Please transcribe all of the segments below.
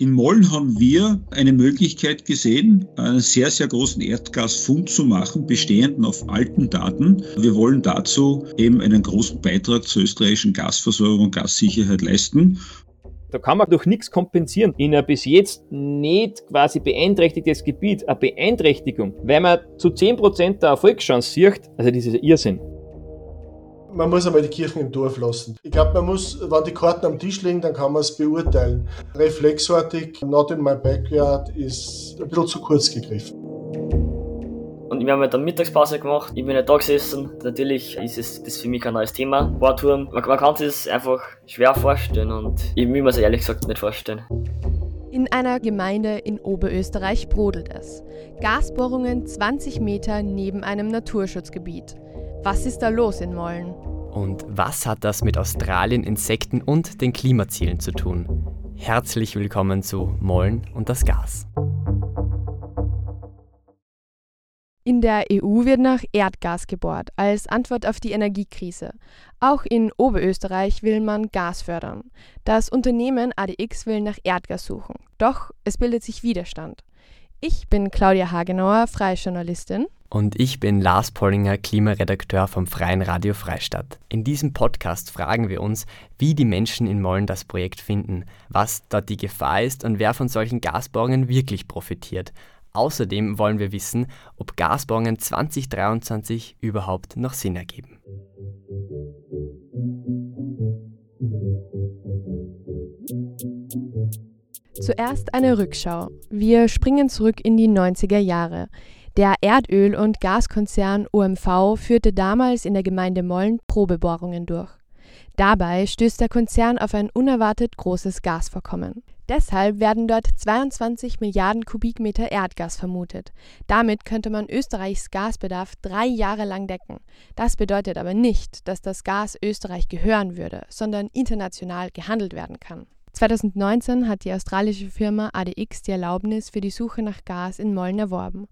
In Molln haben wir eine Möglichkeit gesehen, einen sehr, sehr großen Erdgasfund zu machen, bestehenden auf alten Daten. Wir wollen dazu eben einen großen Beitrag zur österreichischen Gasversorgung und Gassicherheit leisten. Da kann man durch nichts kompensieren. In ein bis jetzt nicht quasi beeinträchtigtes Gebiet eine Beeinträchtigung, weil man zu 10% der Erfolgschance sieht, also das ist Irrsinn man muss einmal die Kirchen im Dorf lassen. Ich glaube, man muss, wenn die Karten am Tisch liegen, dann kann man es beurteilen. Reflexartig, not in my backyard, ist ein bisschen zu kurz gegriffen. Und wir haben halt dann Mittagspause gemacht. Ich bin nicht da gesessen. Natürlich ist es das für mich kein neues Thema. Bohrturm. Man, man kann sich das einfach schwer vorstellen und ich will mir es ehrlich gesagt nicht vorstellen. In einer Gemeinde in Oberösterreich brodelt es. Gasbohrungen 20 Meter neben einem Naturschutzgebiet. Was ist da los in Mollen? Und was hat das mit Australien, Insekten und den Klimazielen zu tun? Herzlich willkommen zu Mollen und das Gas. In der EU wird nach Erdgas gebohrt, als Antwort auf die Energiekrise. Auch in Oberösterreich will man Gas fördern. Das Unternehmen ADX will nach Erdgas suchen. Doch es bildet sich Widerstand. Ich bin Claudia Hagenauer, freie Journalistin. Und ich bin Lars Pollinger, Klimaredakteur vom Freien Radio Freistadt. In diesem Podcast fragen wir uns, wie die Menschen in Mollen das Projekt finden, was dort die Gefahr ist und wer von solchen Gasbohrungen wirklich profitiert. Außerdem wollen wir wissen, ob Gasbohrungen 2023 überhaupt noch Sinn ergeben. Zuerst eine Rückschau. Wir springen zurück in die 90er Jahre. Der Erdöl- und Gaskonzern OMV führte damals in der Gemeinde Molln Probebohrungen durch. Dabei stößt der Konzern auf ein unerwartet großes Gasvorkommen. Deshalb werden dort 22 Milliarden Kubikmeter Erdgas vermutet. Damit könnte man Österreichs Gasbedarf drei Jahre lang decken. Das bedeutet aber nicht, dass das Gas Österreich gehören würde, sondern international gehandelt werden kann. 2019 hat die australische Firma ADX die Erlaubnis für die Suche nach Gas in Mollen erworben.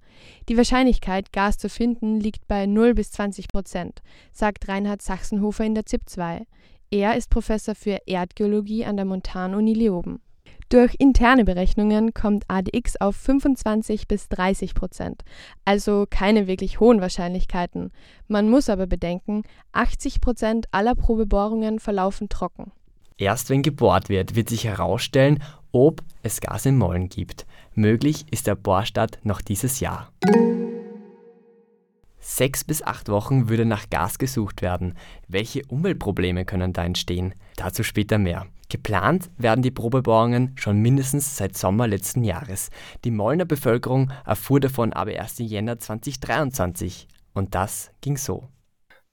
Die Wahrscheinlichkeit, Gas zu finden, liegt bei 0 bis 20 Prozent, sagt Reinhard Sachsenhofer in der ZIP 2. Er ist Professor für Erdgeologie an der Montanuni Leoben. Durch interne Berechnungen kommt ADX auf 25 bis 30 Prozent, also keine wirklich hohen Wahrscheinlichkeiten. Man muss aber bedenken, 80 Prozent aller Probebohrungen verlaufen trocken. Erst wenn gebohrt wird, wird sich herausstellen, ob es Gas im Mollen gibt. Möglich ist der Bohrstart noch dieses Jahr. Sechs bis acht Wochen würde nach Gas gesucht werden. Welche Umweltprobleme können da entstehen? Dazu später mehr. Geplant werden die Probebohrungen schon mindestens seit Sommer letzten Jahres. Die Mollner Bevölkerung erfuhr davon aber erst im Jänner 2023. Und das ging so.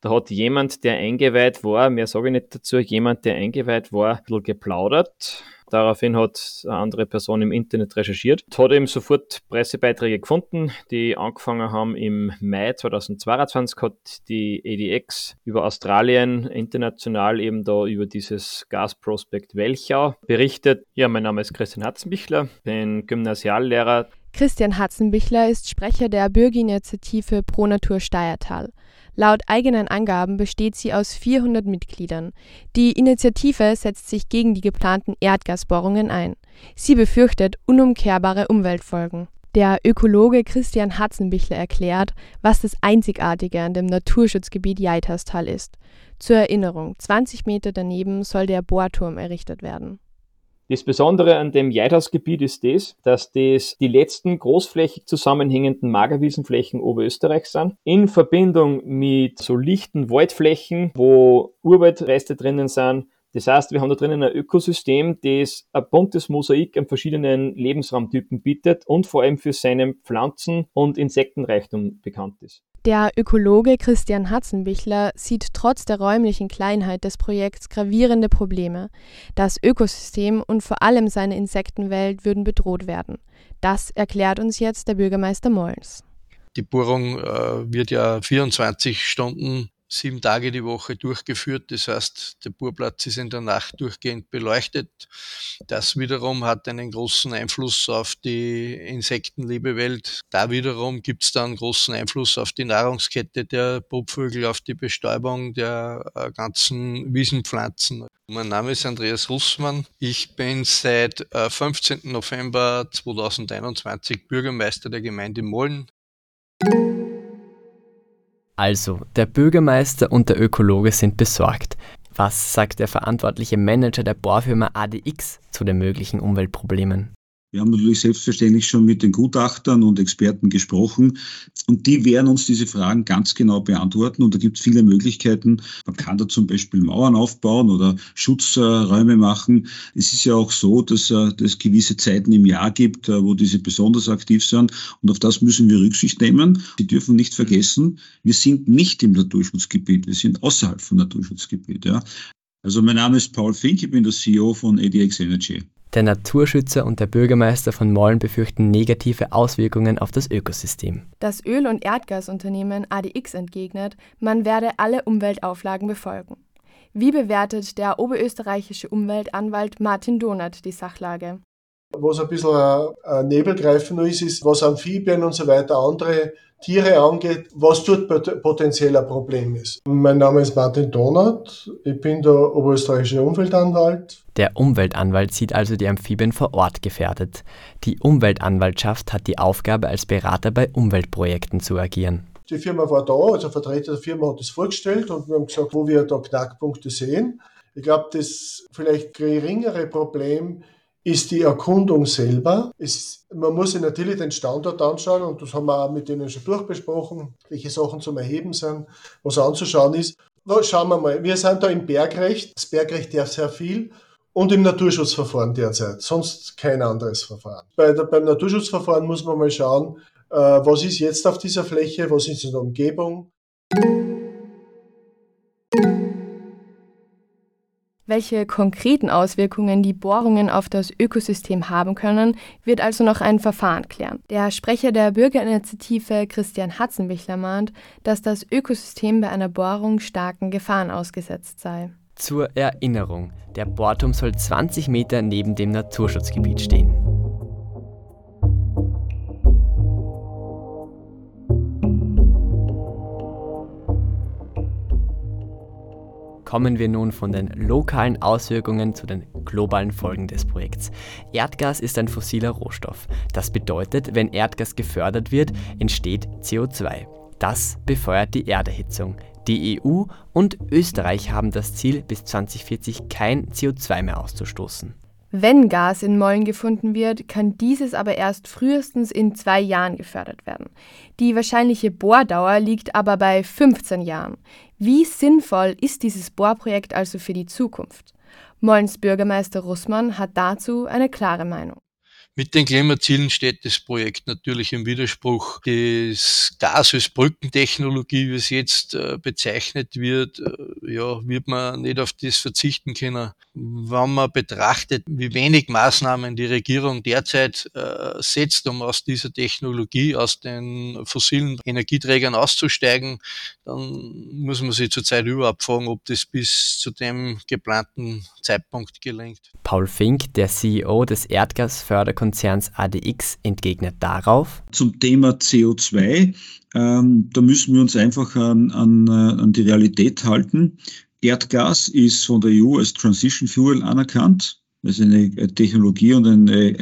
Da hat jemand, der eingeweiht war, mehr sage ich nicht dazu, jemand, der eingeweiht war, ein bisschen geplaudert. Daraufhin hat eine andere Person im Internet recherchiert, hat eben sofort Pressebeiträge gefunden, die angefangen haben im Mai 2022 hat die ADX über Australien international eben da über dieses Gasprospekt Welchau berichtet. Ja, mein Name ist Christian Hatzenbichler, bin Gymnasiallehrer. Christian Hatzenbichler ist Sprecher der Bürgerinitiative Pro Natur Steiertal. Laut eigenen Angaben besteht sie aus 400 Mitgliedern. Die Initiative setzt sich gegen die geplanten Erdgasbohrungen ein. Sie befürchtet unumkehrbare Umweltfolgen. Der Ökologe Christian Hatzenbichler erklärt, was das Einzigartige an dem Naturschutzgebiet Jeitastal ist. Zur Erinnerung, 20 Meter daneben soll der Bohrturm errichtet werden. Das Besondere an dem Jeithausgebiet ist das, dass das die letzten großflächig zusammenhängenden Magerwiesenflächen Oberösterreichs sind, in Verbindung mit so lichten Waldflächen, wo Urwaldreste drinnen sind. Das heißt, wir haben da drinnen ein Ökosystem, das ein buntes Mosaik an verschiedenen Lebensraumtypen bietet und vor allem für seinen Pflanzen- und Insektenreichtum bekannt ist. Der Ökologe Christian Hatzenbichler sieht trotz der räumlichen Kleinheit des Projekts gravierende Probleme. Das Ökosystem und vor allem seine Insektenwelt würden bedroht werden. Das erklärt uns jetzt der Bürgermeister Mollens. Die Bohrung äh, wird ja 24 Stunden sieben Tage die Woche durchgeführt. Das heißt, der Burplatz ist in der Nacht durchgehend beleuchtet. Das wiederum hat einen großen Einfluss auf die Insektenlebewelt. Da wiederum gibt es dann großen Einfluss auf die Nahrungskette der Brutvögel, auf die Bestäubung der äh, ganzen Wiesenpflanzen. Mein Name ist Andreas Russmann. Ich bin seit 15. Äh, November 2021 Bürgermeister der Gemeinde Mollen. Also, der Bürgermeister und der Ökologe sind besorgt. Was sagt der verantwortliche Manager der Bohrfirma ADX zu den möglichen Umweltproblemen? Wir haben natürlich selbstverständlich schon mit den Gutachtern und Experten gesprochen und die werden uns diese Fragen ganz genau beantworten und da gibt es viele Möglichkeiten. Man kann da zum Beispiel Mauern aufbauen oder Schutzräume machen. Es ist ja auch so, dass äh, es gewisse Zeiten im Jahr gibt, äh, wo diese besonders aktiv sind und auf das müssen wir Rücksicht nehmen. Sie dürfen nicht vergessen, wir sind nicht im Naturschutzgebiet, wir sind außerhalb vom Naturschutzgebiet. Ja. Also mein Name ist Paul Fink, ich bin der CEO von ADX Energy. Der Naturschützer und der Bürgermeister von Mollen befürchten negative Auswirkungen auf das Ökosystem. Das Öl- und Erdgasunternehmen ADX entgegnet, man werde alle Umweltauflagen befolgen. Wie bewertet der oberösterreichische Umweltanwalt Martin Donat die Sachlage? Was ein bisschen ein Nebelgreifen ist, ist, was Amphibien und so weiter andere Tiere angeht, was dort potenziell ein Problem ist. Mein Name ist Martin Donat, ich bin der oberösterreichische Umweltanwalt. Der Umweltanwalt sieht also die Amphibien vor Ort gefährdet. Die Umweltanwaltschaft hat die Aufgabe, als Berater bei Umweltprojekten zu agieren. Die Firma war da, also ein Vertreter der Firma hat das vorgestellt und wir haben gesagt, wo wir da Knackpunkte sehen. Ich glaube, das vielleicht geringere Problem ist die Erkundung selber. Es, man muss sich natürlich den Standort anschauen und das haben wir auch mit denen schon durchbesprochen, welche Sachen zum Erheben sind, was anzuschauen ist. Na, schauen wir mal, wir sind da im Bergrecht. Das Bergrecht darf sehr viel und im Naturschutzverfahren derzeit, sonst kein anderes Verfahren. Bei der, beim Naturschutzverfahren muss man mal schauen, äh, was ist jetzt auf dieser Fläche, was ist in der Umgebung. Welche konkreten Auswirkungen die Bohrungen auf das Ökosystem haben können, wird also noch ein Verfahren klären. Der Sprecher der Bürgerinitiative Christian Hatzenbichler mahnt, dass das Ökosystem bei einer Bohrung starken Gefahren ausgesetzt sei. Zur Erinnerung, der Bohrturm soll 20 Meter neben dem Naturschutzgebiet stehen. Kommen wir nun von den lokalen Auswirkungen zu den globalen Folgen des Projekts. Erdgas ist ein fossiler Rohstoff. Das bedeutet, wenn Erdgas gefördert wird, entsteht CO2. Das befeuert die Erderhitzung. Die EU und Österreich haben das Ziel, bis 2040 kein CO2 mehr auszustoßen. Wenn Gas in Mollen gefunden wird, kann dieses aber erst frühestens in zwei Jahren gefördert werden. Die wahrscheinliche Bohrdauer liegt aber bei 15 Jahren. Wie sinnvoll ist dieses Bohrprojekt also für die Zukunft? Mollens Bürgermeister Russmann hat dazu eine klare Meinung. Mit den Klimazielen steht das Projekt natürlich im Widerspruch. Das Gas als Brückentechnologie, wie es jetzt äh, bezeichnet wird, äh, ja, wird man nicht auf das verzichten können. Wenn man betrachtet, wie wenig Maßnahmen die Regierung derzeit äh, setzt, um aus dieser Technologie, aus den fossilen Energieträgern auszusteigen, dann muss man sich zurzeit überhaupt fragen, ob das bis zu dem geplanten Zeitpunkt gelingt. Paul Fink, der CEO des Erdgasförderkonzerns ADX, entgegnet darauf. Zum Thema CO2, ähm, da müssen wir uns einfach an, an, äh, an die Realität halten. Erdgas ist von der EU als Transition Fuel anerkannt. Das ist eine Technologie und eine,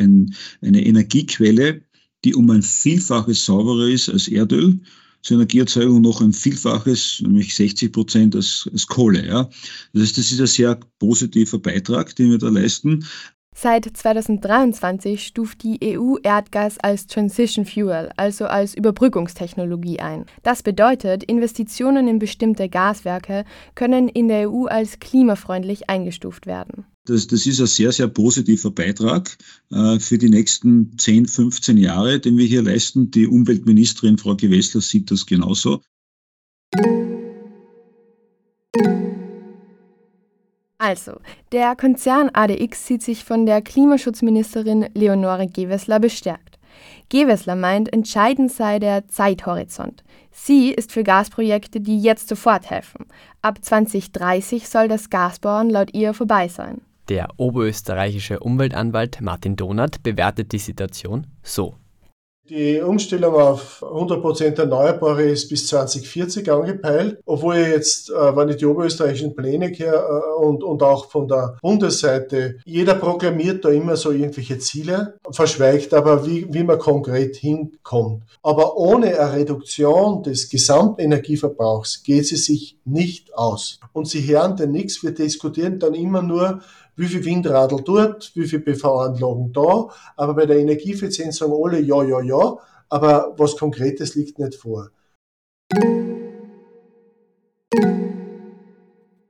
eine Energiequelle, die um ein Vielfaches sauberer ist als Erdöl zur Energieerzeugung noch ein Vielfaches, nämlich 60 Prozent als, als Kohle. Ja. Das heißt, das ist ein sehr positiver Beitrag, den wir da leisten. Seit 2023 stuft die EU Erdgas als Transition Fuel, also als Überbrückungstechnologie ein. Das bedeutet, Investitionen in bestimmte Gaswerke können in der EU als klimafreundlich eingestuft werden. Das, das ist ein sehr, sehr positiver Beitrag äh, für die nächsten 10, 15 Jahre, den wir hier leisten. Die Umweltministerin Frau Gewessler sieht das genauso. Also, der Konzern ADX sieht sich von der Klimaschutzministerin Leonore Gewessler bestärkt. Gewessler meint, entscheidend sei der Zeithorizont. Sie ist für Gasprojekte, die jetzt sofort helfen. Ab 2030 soll das Gasbohren laut ihr vorbei sein. Der oberösterreichische Umweltanwalt Martin Donath bewertet die Situation so. Die Umstellung auf 100% Erneuerbare ist bis 2040 angepeilt, obwohl jetzt, äh, wenn ich die oberösterreichischen Pläne her äh, und, und auch von der Bundesseite, jeder proklamiert da immer so irgendwelche Ziele, verschweigt aber, wie, wie man konkret hinkommt. Aber ohne eine Reduktion des gesamten Energieverbrauchs geht sie sich nicht aus. Und Sie hören denn nichts, wir diskutieren dann immer nur, wie viel Windradl dort, wie viel PV-Anlagen da, aber bei der Energieeffizienz sagen alle ja, ja, ja, aber was Konkretes liegt nicht vor.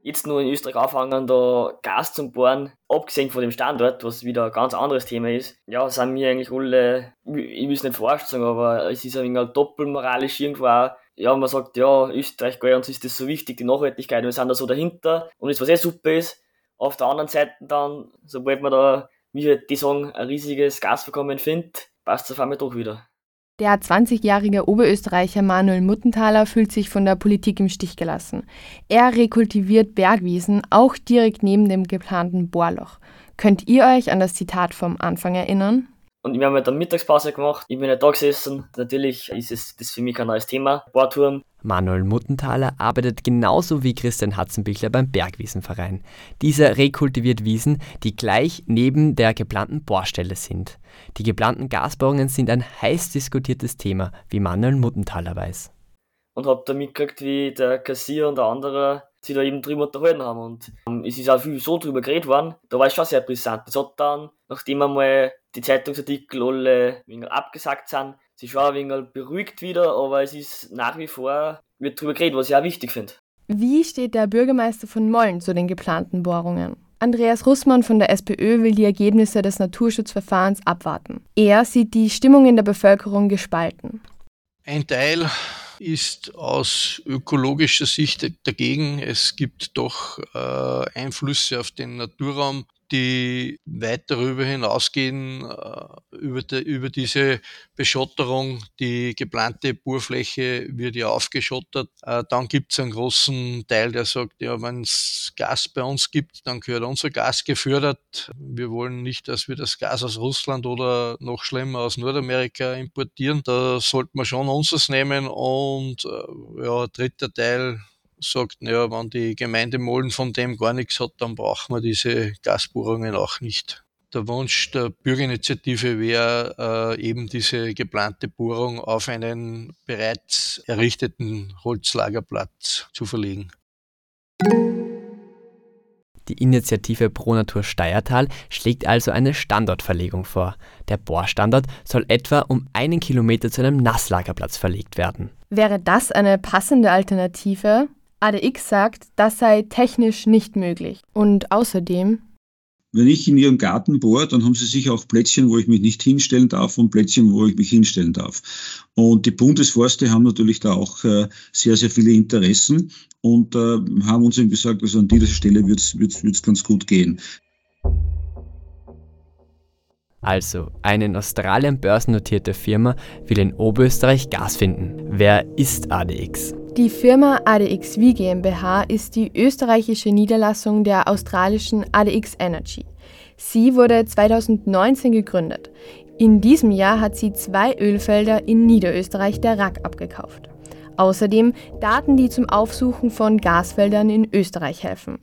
Jetzt nur in Österreich anfangen, da Gas zu bohren, abgesehen von dem Standort, was wieder ein ganz anderes Thema ist. Ja, sind wir eigentlich alle, ich will es nicht verarscht sagen, aber es ist ein wenig doppelmoralisch irgendwo auch, ja, man sagt, ja, Österreich, gell, uns ist das so wichtig, die Nachhaltigkeit, wir sind da so dahinter und das, was eh super ist, auf der anderen Seite dann, sobald man da, wie die sagen, ein riesiges Gasverkommen findet, passt es auf einmal doch wieder. Der 20-jährige Oberösterreicher Manuel Muttenthaler fühlt sich von der Politik im Stich gelassen. Er rekultiviert Bergwiesen auch direkt neben dem geplanten Bohrloch. Könnt ihr euch an das Zitat vom Anfang erinnern? Und wir haben halt dann Mittagspause gemacht. Ich bin ja da gesessen. Natürlich ist es das für mich kein neues Thema. Bohrturm. Manuel Muttenthaler arbeitet genauso wie Christian Hatzenbichler beim Bergwiesenverein. Dieser rekultiviert Wiesen, die gleich neben der geplanten Bohrstelle sind. Die geplanten Gasbohrungen sind ein heiß diskutiertes Thema, wie Manuel Muttenthaler weiß. Und hab da mitgekriegt, wie der Kassier und der andere sich da eben drüber unterhalten haben. Und ähm, es ist auch viel so drüber geredet worden, da war es schon sehr brisant. Das hat dann, nachdem einmal die Zeitungsartikel alle ein abgesagt sind, sich schon ein wenig beruhigt wieder, aber es ist nach wie vor, wird drüber geredet, was ich auch wichtig finde. Wie steht der Bürgermeister von Molln zu den geplanten Bohrungen? Andreas Russmann von der SPÖ will die Ergebnisse des Naturschutzverfahrens abwarten. Er sieht die Stimmung in der Bevölkerung gespalten. Ein Teil ist aus ökologischer Sicht dagegen. Es gibt doch äh, Einflüsse auf den Naturraum, die weit darüber hinausgehen, äh, über, die, über diese Beschotterung. Die geplante Bohrfläche wird ja aufgeschottert. Äh, dann gibt es einen großen Teil, der sagt, ja, wenn es Gas bei uns gibt, dann gehört unser Gas gefördert. Wir wollen nicht, dass wir das Gas aus Russland oder noch schlimmer aus Nordamerika importieren. Da sollte man schon unseres nehmen. Und äh, ja, dritter Teil sagt, ja, wenn die Gemeinde Mollen von dem gar nichts hat, dann brauchen wir diese Gasbohrungen auch nicht. Der Wunsch der Bürgerinitiative wäre äh, eben diese geplante Bohrung auf einen bereits errichteten Holzlagerplatz zu verlegen. Die Initiative Pro Natur Steiertal schlägt also eine Standortverlegung vor. Der Bohrstandort soll etwa um einen Kilometer zu einem Nasslagerplatz verlegt werden. Wäre das eine passende Alternative? ADX sagt, das sei technisch nicht möglich. Und außerdem wenn ich in Ihrem Garten bohre, dann haben Sie sicher auch Plätzchen, wo ich mich nicht hinstellen darf und Plätzchen, wo ich mich hinstellen darf. Und die Bundesforste haben natürlich da auch äh, sehr, sehr viele Interessen und äh, haben uns eben gesagt, also an dieser Stelle wird es ganz gut gehen. Also, eine in Australien börsennotierte Firma will in Oberösterreich Gas finden. Wer ist ADX? Die Firma ADXV GmbH ist die österreichische Niederlassung der australischen ADX Energy. Sie wurde 2019 gegründet. In diesem Jahr hat sie zwei Ölfelder in Niederösterreich der RAK abgekauft. Außerdem Daten, die zum Aufsuchen von Gasfeldern in Österreich helfen.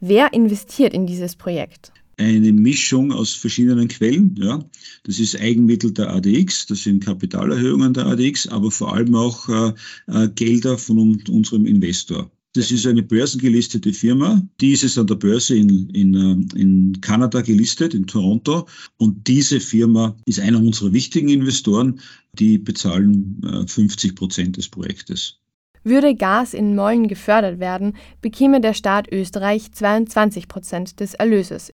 Wer investiert in dieses Projekt? Eine Mischung aus verschiedenen Quellen. Ja. Das ist Eigenmittel der ADX, das sind Kapitalerhöhungen der ADX, aber vor allem auch äh, äh, Gelder von unserem Investor. Das ist eine börsengelistete Firma. Die ist es an der Börse in, in, äh, in Kanada gelistet, in Toronto. Und diese Firma ist einer unserer wichtigen Investoren. Die bezahlen 50 Prozent des Projektes. Würde Gas in Mollen gefördert werden, bekäme der Staat Österreich 22 Prozent des Erlöses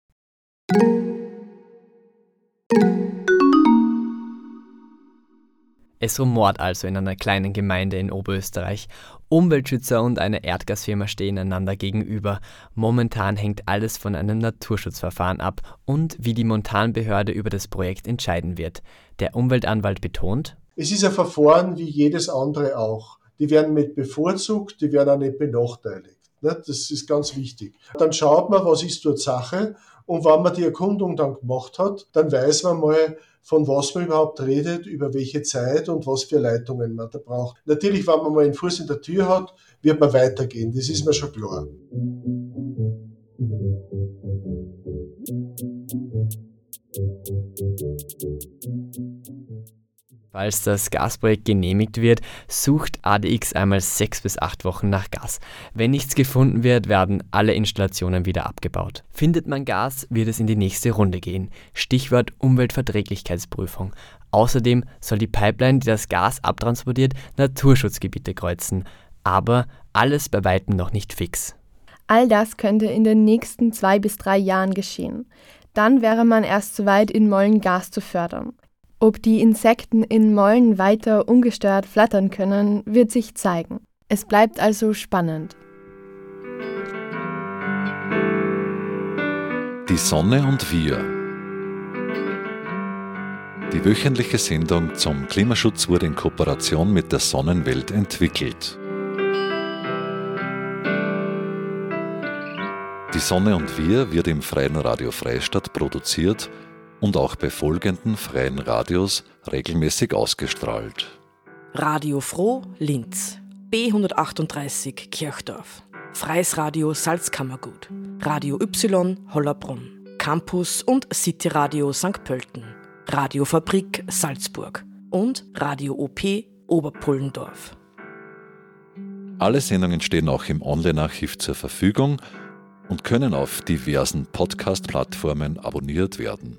Es rumort also in einer kleinen Gemeinde in Oberösterreich. Umweltschützer und eine Erdgasfirma stehen einander gegenüber. Momentan hängt alles von einem Naturschutzverfahren ab und wie die Montanbehörde über das Projekt entscheiden wird. Der Umweltanwalt betont, es ist ein Verfahren wie jedes andere auch. Die werden mit bevorzugt, die werden auch nicht benachteiligt. Das ist ganz wichtig. Dann schaut man, was ist dort Sache und wenn man die Erkundung dann gemacht hat, dann weiß man mal, von was man überhaupt redet, über welche Zeit und was für Leitungen man da braucht. Natürlich, wenn man mal einen Fuß in der Tür hat, wird man weitergehen. Das ist mir schon klar. Falls das Gasprojekt genehmigt wird, sucht ADX einmal sechs bis acht Wochen nach Gas. Wenn nichts gefunden wird, werden alle Installationen wieder abgebaut. Findet man Gas, wird es in die nächste Runde gehen. Stichwort Umweltverträglichkeitsprüfung. Außerdem soll die Pipeline, die das Gas abtransportiert, Naturschutzgebiete kreuzen. Aber alles bei weitem noch nicht fix. All das könnte in den nächsten zwei bis drei Jahren geschehen. Dann wäre man erst so weit, in Mollen Gas zu fördern. Ob die Insekten in Mollen weiter ungestört flattern können, wird sich zeigen. Es bleibt also spannend. Die Sonne und wir. Die wöchentliche Sendung zum Klimaschutz wurde in Kooperation mit der Sonnenwelt entwickelt. Die Sonne und wir wird im Freien Radio Freistadt produziert und auch bei folgenden freien Radios regelmäßig ausgestrahlt. Radio Froh Linz, B138 Kirchdorf, Freies Radio Salzkammergut, Radio Y Hollerbrunn, Campus und City Radio St. Pölten, Radiofabrik Salzburg und Radio OP Oberpullendorf. Alle Sendungen stehen auch im Online-Archiv zur Verfügung und können auf diversen Podcast-Plattformen abonniert werden.